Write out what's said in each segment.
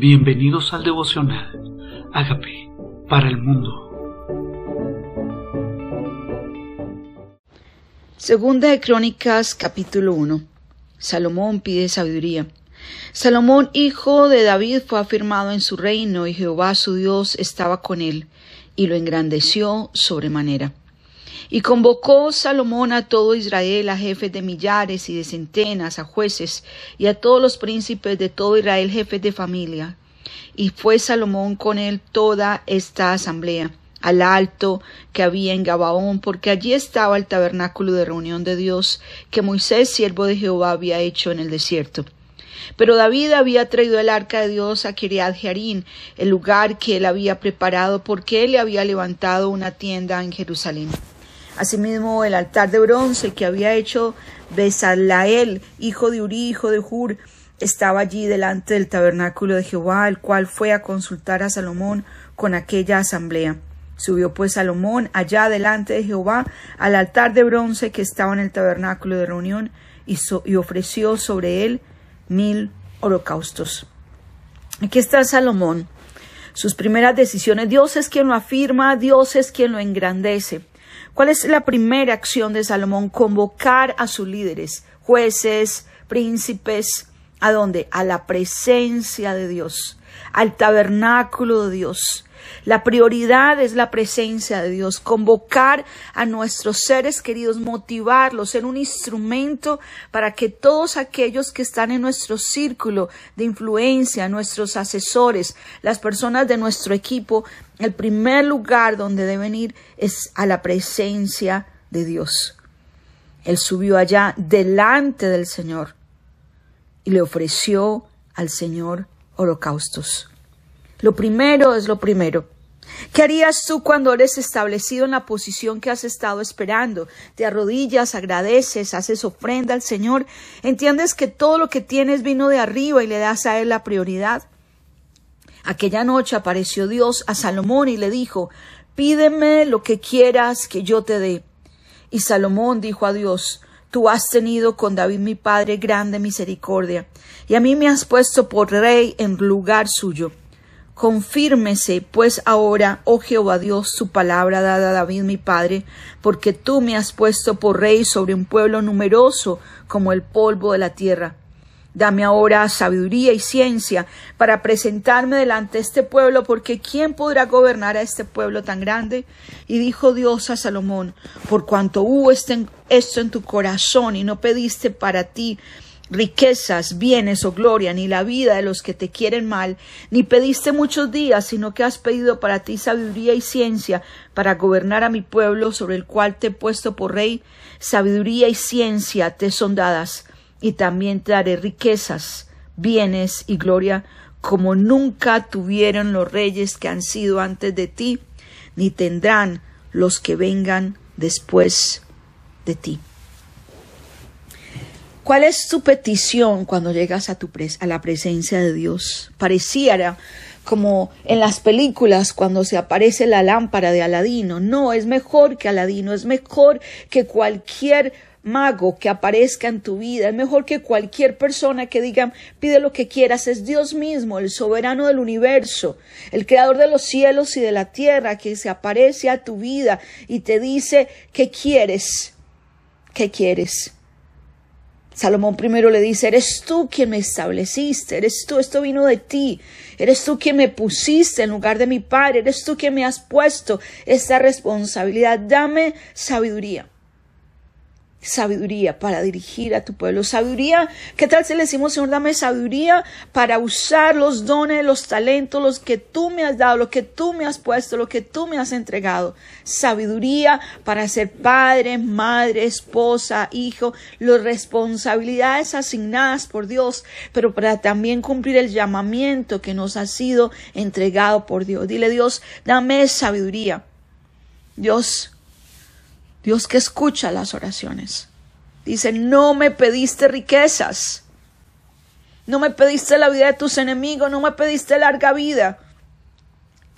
Bienvenidos al devocional. Hágame para el mundo. Segunda de Crónicas, capítulo 1. Salomón pide sabiduría. Salomón, hijo de David, fue afirmado en su reino y Jehová su Dios estaba con él y lo engrandeció sobremanera. Y convocó Salomón a todo Israel, a jefes de millares y de centenas, a jueces, y a todos los príncipes de todo Israel, jefes de familia. Y fue Salomón con él toda esta asamblea, al alto que había en Gabaón, porque allí estaba el tabernáculo de reunión de Dios, que Moisés, siervo de Jehová, había hecho en el desierto. Pero David había traído el arca de Dios a Kiriat Jearim, el lugar que él había preparado, porque él le había levantado una tienda en Jerusalén. Asimismo, el altar de bronce que había hecho Besalael, hijo de Uri, hijo de Hur, estaba allí delante del tabernáculo de Jehová, el cual fue a consultar a Salomón con aquella asamblea. Subió pues Salomón allá delante de Jehová al altar de bronce que estaba en el tabernáculo de reunión y, y ofreció sobre él mil holocaustos. Aquí está Salomón. Sus primeras decisiones. Dios es quien lo afirma, Dios es quien lo engrandece. ¿Cuál es la primera acción de Salomón? Convocar a sus líderes, jueces, príncipes, ¿a dónde? A la presencia de Dios, al tabernáculo de Dios. La prioridad es la presencia de Dios, convocar a nuestros seres queridos, motivarlos, ser un instrumento para que todos aquellos que están en nuestro círculo de influencia, nuestros asesores, las personas de nuestro equipo, el primer lugar donde deben ir es a la presencia de Dios. Él subió allá delante del Señor le ofreció al Señor holocaustos. Lo primero es lo primero. ¿Qué harías tú cuando eres establecido en la posición que has estado esperando? Te arrodillas, agradeces, haces ofrenda al Señor, entiendes que todo lo que tienes vino de arriba y le das a Él la prioridad. Aquella noche apareció Dios a Salomón y le dijo, pídeme lo que quieras que yo te dé. Y Salomón dijo a Dios, Tú has tenido con David mi padre grande misericordia, y a mí me has puesto por rey en lugar suyo. Confírmese pues ahora, oh Jehová Dios, su palabra dada a David mi padre, porque tú me has puesto por rey sobre un pueblo numeroso como el polvo de la tierra. Dame ahora sabiduría y ciencia para presentarme delante de este pueblo, porque ¿quién podrá gobernar a este pueblo tan grande? Y dijo Dios a Salomón, por cuanto hubo este esto en tu corazón y no pediste para ti riquezas, bienes o gloria, ni la vida de los que te quieren mal, ni pediste muchos días, sino que has pedido para ti sabiduría y ciencia para gobernar a mi pueblo sobre el cual te he puesto por rey, sabiduría y ciencia te son dadas, y también te daré riquezas, bienes y gloria, como nunca tuvieron los reyes que han sido antes de ti, ni tendrán los que vengan después de ti. ¿Cuál es tu petición cuando llegas a, tu a la presencia de Dios? Pareciera como en las películas cuando se aparece la lámpara de Aladino. No, es mejor que Aladino, es mejor que cualquier mago que aparezca en tu vida, es mejor que cualquier persona que diga pide lo que quieras, es Dios mismo, el soberano del universo, el creador de los cielos y de la tierra, que se aparece a tu vida y te dice ¿qué quieres? ¿Qué quieres? Salomón primero le dice, eres tú quien me estableciste, eres tú, esto vino de ti, eres tú quien me pusiste en lugar de mi padre, eres tú quien me has puesto esta responsabilidad, dame sabiduría sabiduría para dirigir a tu pueblo. Sabiduría, ¿qué tal si le decimos, Señor, dame sabiduría para usar los dones, los talentos, los que tú me has dado, lo que tú me has puesto, lo que tú me has entregado? Sabiduría para ser padre, madre, esposa, hijo, las responsabilidades asignadas por Dios, pero para también cumplir el llamamiento que nos ha sido entregado por Dios. Dile, Dios, dame sabiduría. Dios, Dios que escucha las oraciones. Dice, no me pediste riquezas, no me pediste la vida de tus enemigos, no me pediste larga vida.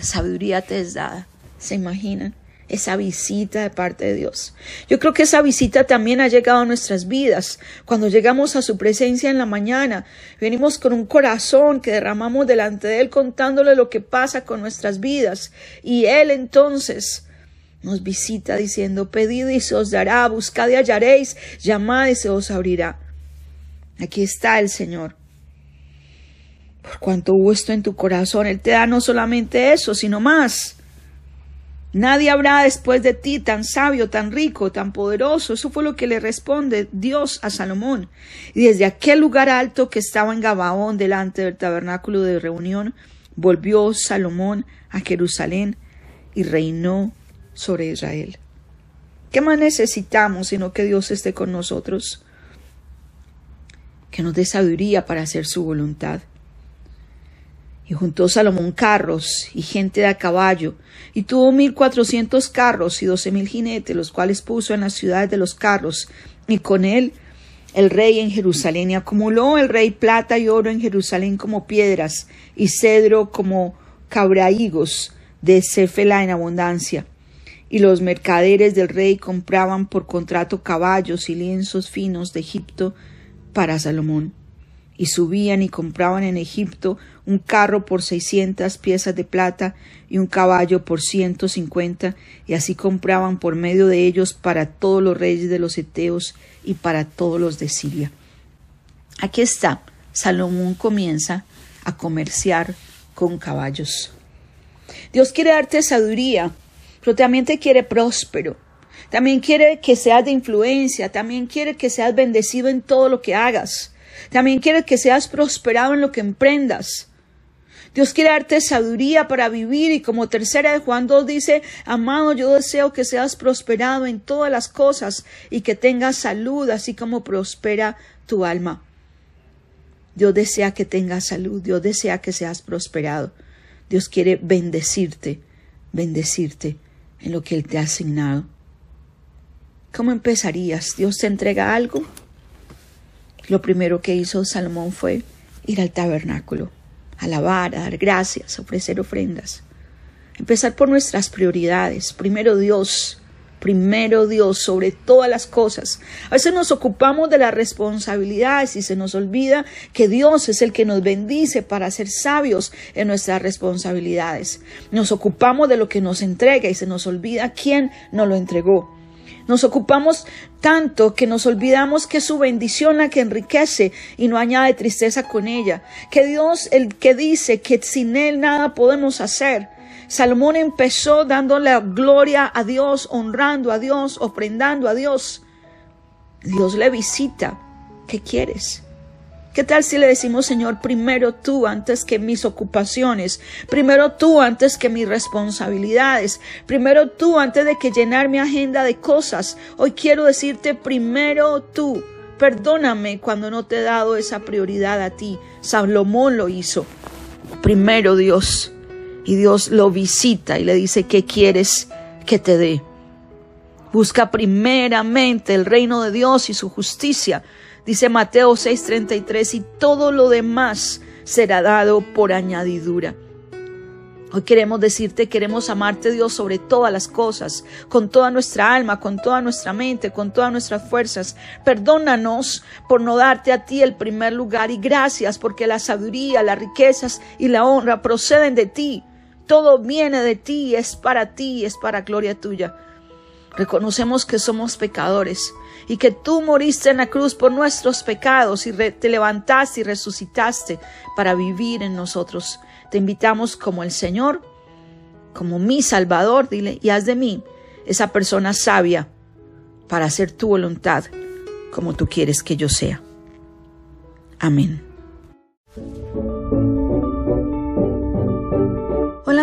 Sabiduría te es dada. ¿Se imaginan? esa visita de parte de Dios. Yo creo que esa visita también ha llegado a nuestras vidas. Cuando llegamos a su presencia en la mañana, venimos con un corazón que derramamos delante de Él contándole lo que pasa con nuestras vidas. Y Él entonces nos visita diciendo, pedid y se os dará, buscad y hallaréis, llamad y se os abrirá. Aquí está el Señor. Por cuanto hubo esto en tu corazón, Él te da no solamente eso, sino más. Nadie habrá después de ti tan sabio, tan rico, tan poderoso. Eso fue lo que le responde Dios a Salomón. Y desde aquel lugar alto que estaba en Gabaón, delante del tabernáculo de reunión, volvió Salomón a Jerusalén y reinó sobre Israel. ¿Qué más necesitamos sino que Dios esté con nosotros? Que nos dé sabiduría para hacer su voluntad y juntó Salomón carros y gente de a caballo, y tuvo mil cuatrocientos carros y doce mil jinetes, los cuales puso en las ciudades de los carros, y con él el rey en Jerusalén, y acumuló el rey plata y oro en Jerusalén como piedras, y cedro como cabraigos de Cefela en abundancia. Y los mercaderes del rey compraban por contrato caballos y lienzos finos de Egipto para Salomón y subían y compraban en Egipto un carro por seiscientas piezas de plata y un caballo por ciento cincuenta, y así compraban por medio de ellos para todos los reyes de los Eteos y para todos los de Siria. Aquí está, Salomón comienza a comerciar con caballos. Dios quiere darte sabiduría, pero también te quiere próspero. También quiere que seas de influencia, también quiere que seas bendecido en todo lo que hagas. También quiere que seas prosperado en lo que emprendas. Dios quiere darte sabiduría para vivir y como tercera de Juan 2 dice, amado, yo deseo que seas prosperado en todas las cosas y que tengas salud, así como prospera tu alma. Dios desea que tengas salud, Dios desea que seas prosperado. Dios quiere bendecirte, bendecirte en lo que Él te ha asignado. ¿Cómo empezarías? ¿Dios te entrega algo? Lo primero que hizo Salomón fue ir al tabernáculo, alabar, a dar gracias, ofrecer ofrendas. Empezar por nuestras prioridades. Primero Dios, primero Dios sobre todas las cosas. A veces nos ocupamos de las responsabilidades y se nos olvida que Dios es el que nos bendice para ser sabios en nuestras responsabilidades. Nos ocupamos de lo que nos entrega y se nos olvida quién nos lo entregó. Nos ocupamos tanto que nos olvidamos que su bendición la que enriquece y no añade tristeza con ella, que Dios el que dice que sin Él nada podemos hacer. Salomón empezó dando la gloria a Dios, honrando a Dios, ofrendando a Dios. Dios le visita. ¿Qué quieres? ¿Qué tal si le decimos, Señor, primero tú antes que mis ocupaciones, primero tú antes que mis responsabilidades, primero tú antes de que llenar mi agenda de cosas? Hoy quiero decirte, primero tú. Perdóname cuando no te he dado esa prioridad a ti. Salomón lo hizo. Primero Dios. Y Dios lo visita y le dice, ¿qué quieres que te dé? Busca primeramente el reino de Dios y su justicia Dice Mateo 6:33, y todo lo demás será dado por añadidura. Hoy queremos decirte, queremos amarte Dios sobre todas las cosas, con toda nuestra alma, con toda nuestra mente, con todas nuestras fuerzas. Perdónanos por no darte a ti el primer lugar y gracias porque la sabiduría, las riquezas y la honra proceden de ti. Todo viene de ti, es para ti, es para gloria tuya. Reconocemos que somos pecadores y que tú moriste en la cruz por nuestros pecados y te levantaste y resucitaste para vivir en nosotros. Te invitamos como el Señor, como mi Salvador, dile, y haz de mí esa persona sabia para hacer tu voluntad como tú quieres que yo sea. Amén.